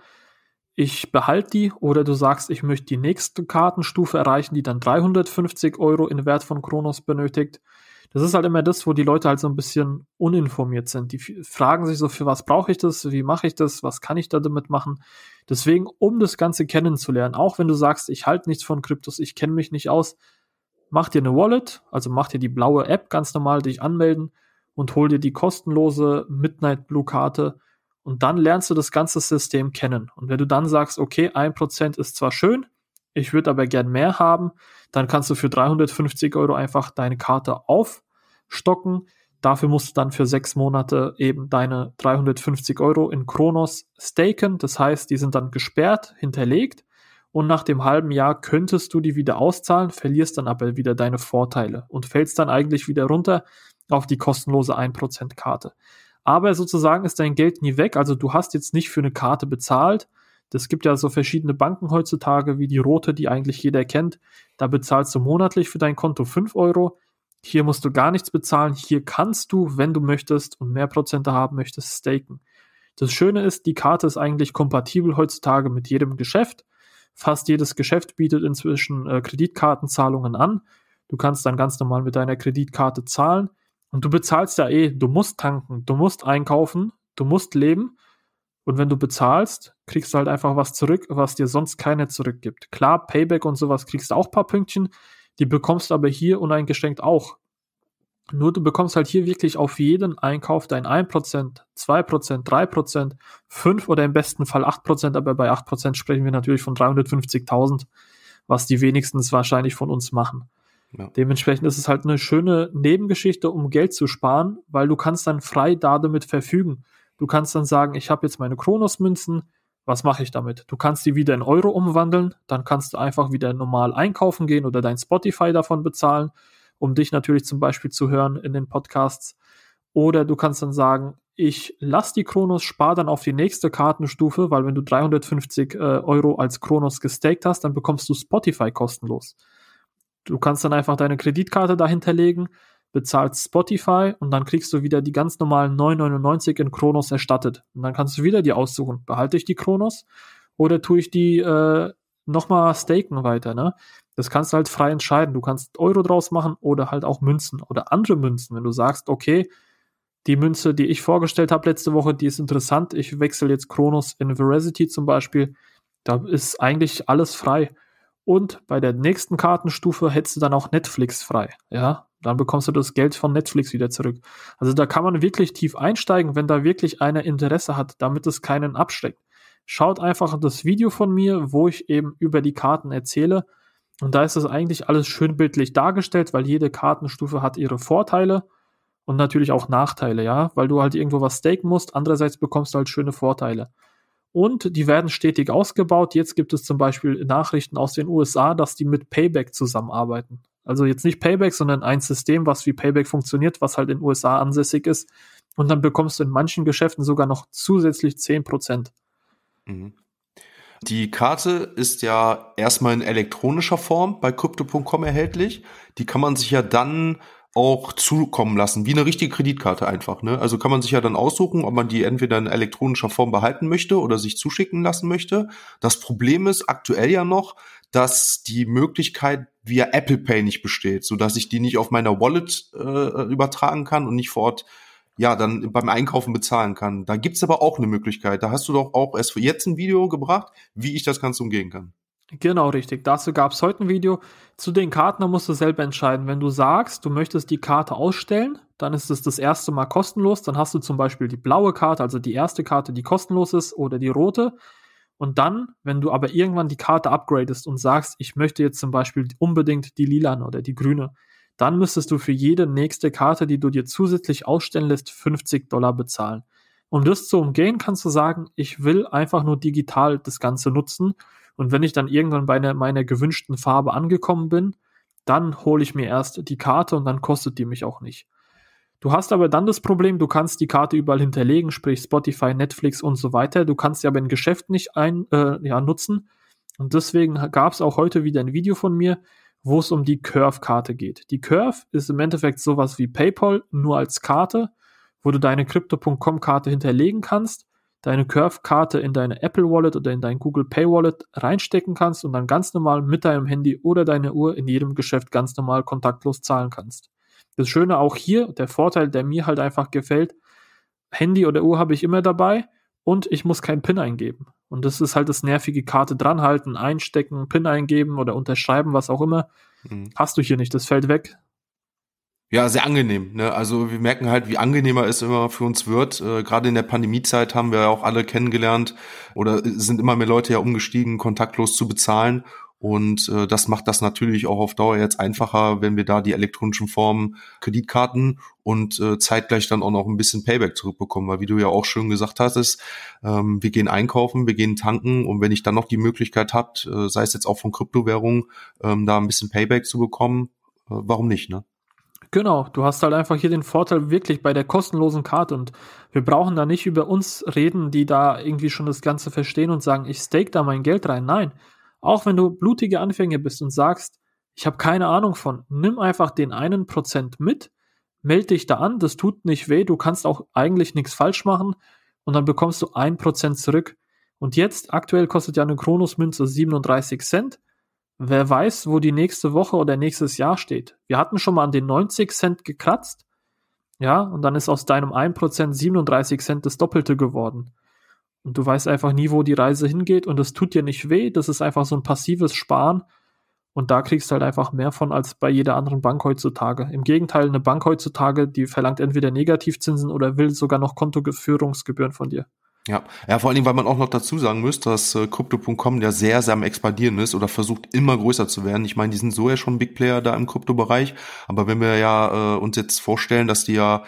ich behalte die, oder du sagst, ich möchte die nächste Kartenstufe erreichen, die dann 350 Euro in Wert von Kronos benötigt das ist halt immer das, wo die Leute halt so ein bisschen uninformiert sind. Die fragen sich so, für was brauche ich das? Wie mache ich das? Was kann ich da damit machen? Deswegen, um das Ganze kennenzulernen, auch wenn du sagst, ich halte nichts von Kryptos, ich kenne mich nicht aus, mach dir eine Wallet, also mach dir die blaue App ganz normal, dich anmelden und hol dir die kostenlose Midnight Blue Karte und dann lernst du das ganze System kennen. Und wenn du dann sagst, okay, ein Prozent ist zwar schön, ich würde aber gern mehr haben, dann kannst du für 350 Euro einfach deine Karte auf stocken. Dafür musst du dann für sechs Monate eben deine 350 Euro in Kronos staken. Das heißt, die sind dann gesperrt, hinterlegt. Und nach dem halben Jahr könntest du die wieder auszahlen, verlierst dann aber wieder deine Vorteile und fällst dann eigentlich wieder runter auf die kostenlose 1% Karte. Aber sozusagen ist dein Geld nie weg. Also du hast jetzt nicht für eine Karte bezahlt. Das gibt ja so verschiedene Banken heutzutage, wie die rote, die eigentlich jeder kennt. Da bezahlst du monatlich für dein Konto 5 Euro. Hier musst du gar nichts bezahlen. Hier kannst du, wenn du möchtest und mehr Prozente haben möchtest, staken. Das Schöne ist, die Karte ist eigentlich kompatibel heutzutage mit jedem Geschäft. Fast jedes Geschäft bietet inzwischen äh, Kreditkartenzahlungen an. Du kannst dann ganz normal mit deiner Kreditkarte zahlen und du bezahlst ja eh, du musst tanken, du musst einkaufen, du musst leben und wenn du bezahlst, kriegst du halt einfach was zurück, was dir sonst keine zurückgibt. Klar, Payback und sowas kriegst du auch paar Pünktchen, die bekommst du aber hier uneingeschränkt auch. Nur du bekommst halt hier wirklich auf jeden Einkauf dein 1%, 2%, 3%, 5 oder im besten Fall 8%, aber bei 8% sprechen wir natürlich von 350.000, was die wenigstens wahrscheinlich von uns machen. Ja. Dementsprechend ist es halt eine schöne Nebengeschichte, um Geld zu sparen, weil du kannst dann frei damit verfügen. Du kannst dann sagen, ich habe jetzt meine Kronos-Münzen, was mache ich damit? Du kannst die wieder in Euro umwandeln, dann kannst du einfach wieder normal einkaufen gehen oder dein Spotify davon bezahlen, um dich natürlich zum Beispiel zu hören in den Podcasts. Oder du kannst dann sagen, ich lasse die Kronos, spare dann auf die nächste Kartenstufe, weil wenn du 350 äh, Euro als Kronos gestaked hast, dann bekommst du Spotify kostenlos. Du kannst dann einfach deine Kreditkarte dahinterlegen, bezahlst Spotify und dann kriegst du wieder die ganz normalen 9,99 in Kronos erstattet. Und dann kannst du wieder die aussuchen. Behalte ich die Kronos oder tue ich die äh, nochmal staken weiter, ne? Das kannst du halt frei entscheiden. Du kannst Euro draus machen oder halt auch Münzen oder andere Münzen. Wenn du sagst, okay, die Münze, die ich vorgestellt habe letzte Woche, die ist interessant. Ich wechsle jetzt Kronos in Veracity zum Beispiel. Da ist eigentlich alles frei. Und bei der nächsten Kartenstufe hättest du dann auch Netflix frei. Ja, dann bekommst du das Geld von Netflix wieder zurück. Also da kann man wirklich tief einsteigen, wenn da wirklich einer Interesse hat, damit es keinen abschreckt. Schaut einfach das Video von mir, wo ich eben über die Karten erzähle. Und da ist das eigentlich alles schön bildlich dargestellt, weil jede Kartenstufe hat ihre Vorteile und natürlich auch Nachteile, ja, weil du halt irgendwo was staken musst. Andererseits bekommst du halt schöne Vorteile. Und die werden stetig ausgebaut. Jetzt gibt es zum Beispiel Nachrichten aus den USA, dass die mit Payback zusammenarbeiten. Also jetzt nicht Payback, sondern ein System, was wie Payback funktioniert, was halt in den USA ansässig ist. Und dann bekommst du in manchen Geschäften sogar noch zusätzlich 10%. Mhm. Die Karte ist ja erstmal in elektronischer Form bei crypto.com erhältlich. Die kann man sich ja dann auch zukommen lassen, wie eine richtige Kreditkarte einfach. Ne? Also kann man sich ja dann aussuchen, ob man die entweder in elektronischer Form behalten möchte oder sich zuschicken lassen möchte. Das Problem ist aktuell ja noch, dass die Möglichkeit via Apple Pay nicht besteht, so dass ich die nicht auf meiner Wallet äh, übertragen kann und nicht vor Ort ja dann beim Einkaufen bezahlen kann. Da gibt's aber auch eine Möglichkeit. Da hast du doch auch erst für jetzt ein Video gebracht, wie ich das Ganze umgehen kann. Genau, richtig. Dazu gab es heute ein Video. Zu den Karten, da musst du selber entscheiden. Wenn du sagst, du möchtest die Karte ausstellen, dann ist es das erste Mal kostenlos. Dann hast du zum Beispiel die blaue Karte, also die erste Karte, die kostenlos ist, oder die rote. Und dann, wenn du aber irgendwann die Karte upgradest und sagst, ich möchte jetzt zum Beispiel unbedingt die lilane oder die grüne, dann müsstest du für jede nächste Karte, die du dir zusätzlich ausstellen lässt, 50 Dollar bezahlen. Um das zu umgehen, kannst du sagen, ich will einfach nur digital das Ganze nutzen und wenn ich dann irgendwann bei meiner gewünschten Farbe angekommen bin, dann hole ich mir erst die Karte und dann kostet die mich auch nicht. Du hast aber dann das Problem, du kannst die Karte überall hinterlegen, sprich Spotify, Netflix und so weiter. Du kannst sie aber in Geschäft nicht ein, äh, ja, nutzen. Und deswegen gab es auch heute wieder ein Video von mir, wo es um die Curve-Karte geht. Die Curve ist im Endeffekt sowas wie PayPal, nur als Karte, wo du deine Crypto.com-Karte hinterlegen kannst deine Curve-Karte in deine Apple Wallet oder in dein Google Pay Wallet reinstecken kannst und dann ganz normal mit deinem Handy oder deiner Uhr in jedem Geschäft ganz normal kontaktlos zahlen kannst. Das Schöne auch hier, der Vorteil, der mir halt einfach gefällt, Handy oder Uhr habe ich immer dabei und ich muss keinen PIN eingeben. Und das ist halt das nervige Karte dranhalten, einstecken, PIN eingeben oder unterschreiben, was auch immer. Mhm. Hast du hier nicht, das fällt weg. Ja, sehr angenehm. Ne? Also wir merken halt, wie angenehmer es immer für uns wird. Äh, Gerade in der Pandemiezeit haben wir ja auch alle kennengelernt oder sind immer mehr Leute ja umgestiegen, kontaktlos zu bezahlen. Und äh, das macht das natürlich auch auf Dauer jetzt einfacher, wenn wir da die elektronischen Formen, Kreditkarten und äh, zeitgleich dann auch noch ein bisschen Payback zurückbekommen. Weil wie du ja auch schön gesagt hast, ähm, wir gehen einkaufen, wir gehen tanken und wenn ich dann noch die Möglichkeit habt, äh, sei es jetzt auch von Kryptowährungen, ähm, da ein bisschen Payback zu bekommen, äh, warum nicht, ne? Genau, du hast halt einfach hier den Vorteil wirklich bei der kostenlosen Karte und wir brauchen da nicht über uns reden, die da irgendwie schon das Ganze verstehen und sagen, ich stake da mein Geld rein. Nein, auch wenn du blutige Anfänger bist und sagst, ich habe keine Ahnung von, nimm einfach den einen Prozent mit, melde dich da an, das tut nicht weh, du kannst auch eigentlich nichts falsch machen und dann bekommst du ein Prozent zurück. Und jetzt, aktuell kostet ja eine Kronos-Münze 37 Cent Wer weiß, wo die nächste Woche oder nächstes Jahr steht. Wir hatten schon mal an den 90 Cent gekratzt. Ja, und dann ist aus deinem 1% 37 Cent das Doppelte geworden. Und du weißt einfach nie, wo die Reise hingeht und es tut dir nicht weh. Das ist einfach so ein passives Sparen. Und da kriegst du halt einfach mehr von als bei jeder anderen Bank heutzutage. Im Gegenteil, eine Bank heutzutage, die verlangt entweder Negativzinsen oder will sogar noch Kontoführungsgebühren von dir. Ja, ja, vor allen Dingen, weil man auch noch dazu sagen muss, dass äh, Crypto.com ja sehr, sehr am expandieren ist oder versucht immer größer zu werden. Ich meine, die sind so ja schon Big Player da im Kryptobereich, aber wenn wir ja äh, uns jetzt vorstellen, dass die ja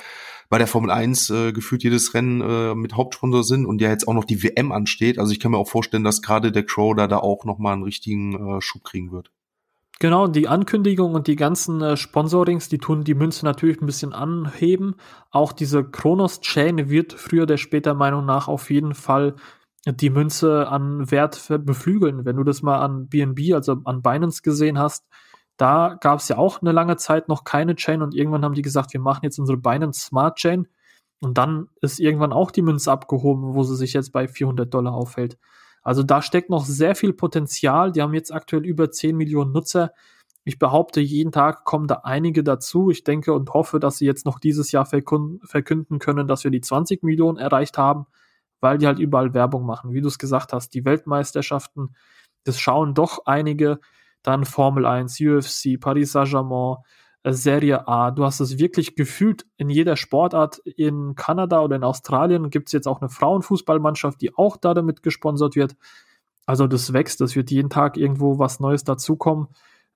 bei der Formel 1 äh, gefühlt jedes Rennen äh, mit Hauptsponsor sind und ja jetzt auch noch die WM ansteht. Also ich kann mir auch vorstellen, dass gerade der Crow da, auch nochmal einen richtigen äh, Schub kriegen wird. Genau, die Ankündigung und die ganzen äh, Sponsorings, die tun die Münze natürlich ein bisschen anheben. Auch diese Kronos Chain wird früher oder später Meinung nach auf jeden Fall die Münze an Wert beflügeln. Wenn du das mal an BNB, also an Binance gesehen hast, da gab es ja auch eine lange Zeit noch keine Chain und irgendwann haben die gesagt, wir machen jetzt unsere Binance Smart Chain und dann ist irgendwann auch die Münze abgehoben, wo sie sich jetzt bei 400 Dollar aufhält. Also da steckt noch sehr viel Potenzial. Die haben jetzt aktuell über 10 Millionen Nutzer. Ich behaupte, jeden Tag kommen da einige dazu. Ich denke und hoffe, dass sie jetzt noch dieses Jahr verkünden können, dass wir die 20 Millionen erreicht haben, weil die halt überall Werbung machen. Wie du es gesagt hast, die Weltmeisterschaften, das schauen doch einige. Dann Formel 1, UFC, Paris Saint-Germain, äh, Serie A. Du hast es wirklich gefühlt in jeder Sportart. In Kanada oder in Australien gibt es jetzt auch eine Frauenfußballmannschaft, die auch da damit gesponsert wird. Also das wächst, das wird jeden Tag irgendwo was Neues dazukommen.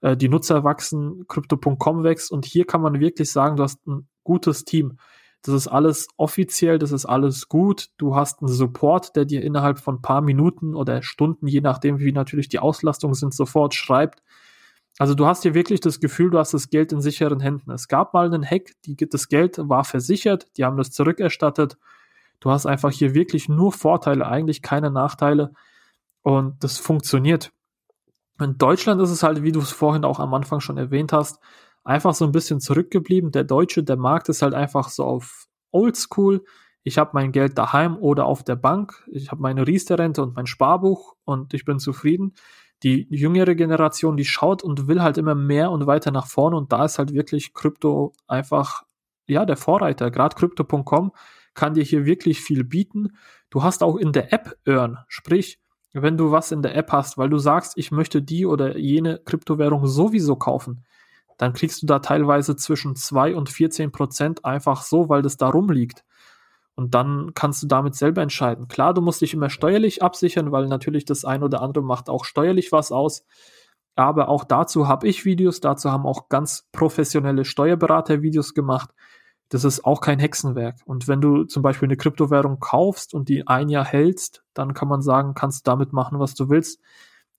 Äh, die Nutzer wachsen, Crypto.com wächst und hier kann man wirklich sagen, du hast ein gutes Team. Das ist alles offiziell, das ist alles gut. Du hast einen Support, der dir innerhalb von paar Minuten oder Stunden, je nachdem, wie natürlich die Auslastungen sind, sofort schreibt, also du hast hier wirklich das Gefühl, du hast das Geld in sicheren Händen. Es gab mal einen Hack, die, das Geld war versichert, die haben das zurückerstattet. Du hast einfach hier wirklich nur Vorteile, eigentlich keine Nachteile. Und das funktioniert. In Deutschland ist es halt, wie du es vorhin auch am Anfang schon erwähnt hast, einfach so ein bisschen zurückgeblieben. Der Deutsche, der Markt ist halt einfach so auf Oldschool. Ich habe mein Geld daheim oder auf der Bank. Ich habe meine Riester-Rente und mein Sparbuch und ich bin zufrieden. Die jüngere Generation, die schaut und will halt immer mehr und weiter nach vorne und da ist halt wirklich Krypto einfach, ja, der Vorreiter. Gerade Crypto.com kann dir hier wirklich viel bieten. Du hast auch in der App Earn, sprich, wenn du was in der App hast, weil du sagst, ich möchte die oder jene Kryptowährung sowieso kaufen, dann kriegst du da teilweise zwischen 2 und 14 Prozent einfach so, weil das da rumliegt. Und dann kannst du damit selber entscheiden. Klar, du musst dich immer steuerlich absichern, weil natürlich das ein oder andere macht auch steuerlich was aus. Aber auch dazu habe ich Videos, dazu haben auch ganz professionelle Steuerberater Videos gemacht. Das ist auch kein Hexenwerk. Und wenn du zum Beispiel eine Kryptowährung kaufst und die ein Jahr hältst, dann kann man sagen, kannst du damit machen, was du willst.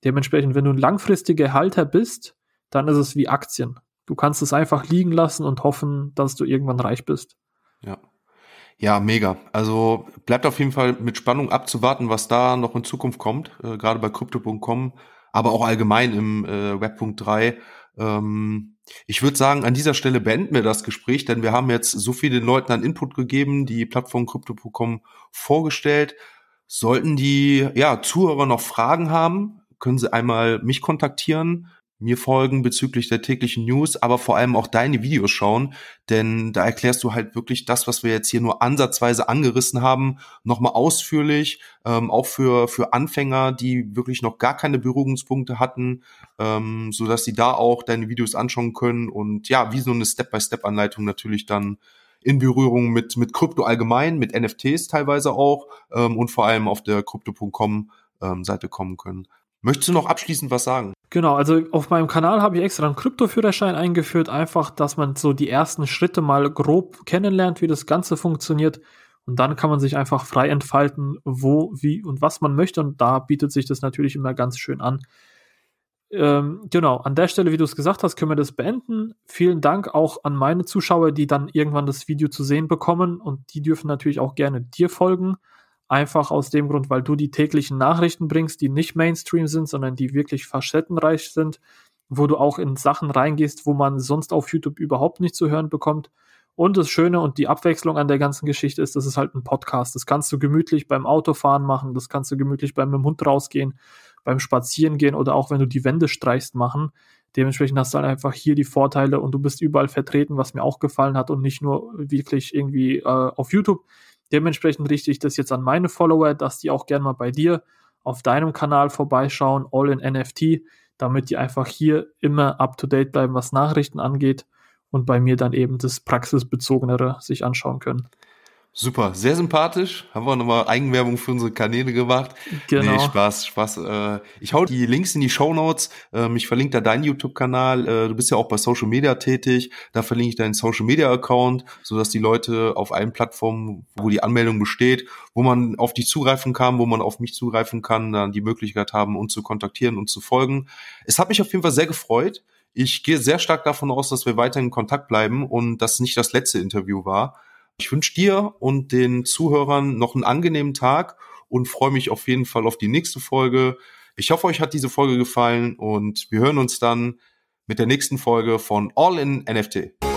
Dementsprechend, wenn du ein langfristiger Halter bist, dann ist es wie Aktien. Du kannst es einfach liegen lassen und hoffen, dass du irgendwann reich bist. Ja. Ja, mega. Also bleibt auf jeden Fall mit Spannung abzuwarten, was da noch in Zukunft kommt, äh, gerade bei Crypto.com, aber auch allgemein im äh, Web.3. Ähm, ich würde sagen, an dieser Stelle beenden wir das Gespräch, denn wir haben jetzt so vielen Leuten an Input gegeben, die Plattform Crypto.com vorgestellt. Sollten die ja, Zuhörer noch Fragen haben, können sie einmal mich kontaktieren mir folgen bezüglich der täglichen News, aber vor allem auch deine Videos schauen, denn da erklärst du halt wirklich das, was wir jetzt hier nur ansatzweise angerissen haben, nochmal ausführlich, ähm, auch für, für Anfänger, die wirklich noch gar keine Berührungspunkte hatten, ähm, so dass sie da auch deine Videos anschauen können und ja, wie so eine Step-by-Step-Anleitung natürlich dann in Berührung mit, mit Krypto allgemein, mit NFTs teilweise auch ähm, und vor allem auf der Crypto.com ähm, Seite kommen können. Möchtest du noch abschließend was sagen? Genau, also auf meinem Kanal habe ich extra einen Kryptoführerschein eingeführt, einfach, dass man so die ersten Schritte mal grob kennenlernt, wie das Ganze funktioniert. Und dann kann man sich einfach frei entfalten, wo, wie und was man möchte. Und da bietet sich das natürlich immer ganz schön an. Ähm, genau, an der Stelle, wie du es gesagt hast, können wir das beenden. Vielen Dank auch an meine Zuschauer, die dann irgendwann das Video zu sehen bekommen. Und die dürfen natürlich auch gerne dir folgen. Einfach aus dem Grund, weil du die täglichen Nachrichten bringst, die nicht Mainstream sind, sondern die wirklich facettenreich sind, wo du auch in Sachen reingehst, wo man sonst auf YouTube überhaupt nicht zu hören bekommt. Und das Schöne und die Abwechslung an der ganzen Geschichte ist, das ist halt ein Podcast. Das kannst du gemütlich beim Autofahren machen, das kannst du gemütlich beim mit dem Hund rausgehen, beim Spazierengehen oder auch wenn du die Wände streichst machen. Dementsprechend hast du halt einfach hier die Vorteile und du bist überall vertreten, was mir auch gefallen hat und nicht nur wirklich irgendwie äh, auf YouTube. Dementsprechend richte ich das jetzt an meine Follower, dass die auch gerne mal bei dir auf deinem Kanal vorbeischauen, All in NFT, damit die einfach hier immer up to date bleiben, was Nachrichten angeht und bei mir dann eben das praxisbezogenere sich anschauen können. Super, sehr sympathisch. Haben wir nochmal Eigenwerbung für unsere Kanäle gemacht. Genau. Nee, Spaß, Spaß. Äh, ich hau die Links in die Show Notes. Ähm, ich verlinke da deinen YouTube-Kanal. Äh, du bist ja auch bei Social Media tätig. Da verlinke ich deinen Social Media Account, sodass die Leute auf allen Plattformen, wo die Anmeldung besteht, wo man auf dich zugreifen kann, wo man auf mich zugreifen kann, dann die Möglichkeit haben, uns zu kontaktieren und zu folgen. Es hat mich auf jeden Fall sehr gefreut. Ich gehe sehr stark davon aus, dass wir weiter in Kontakt bleiben und das nicht das letzte Interview war. Ich wünsche dir und den Zuhörern noch einen angenehmen Tag und freue mich auf jeden Fall auf die nächste Folge. Ich hoffe, euch hat diese Folge gefallen und wir hören uns dann mit der nächsten Folge von All in NFT.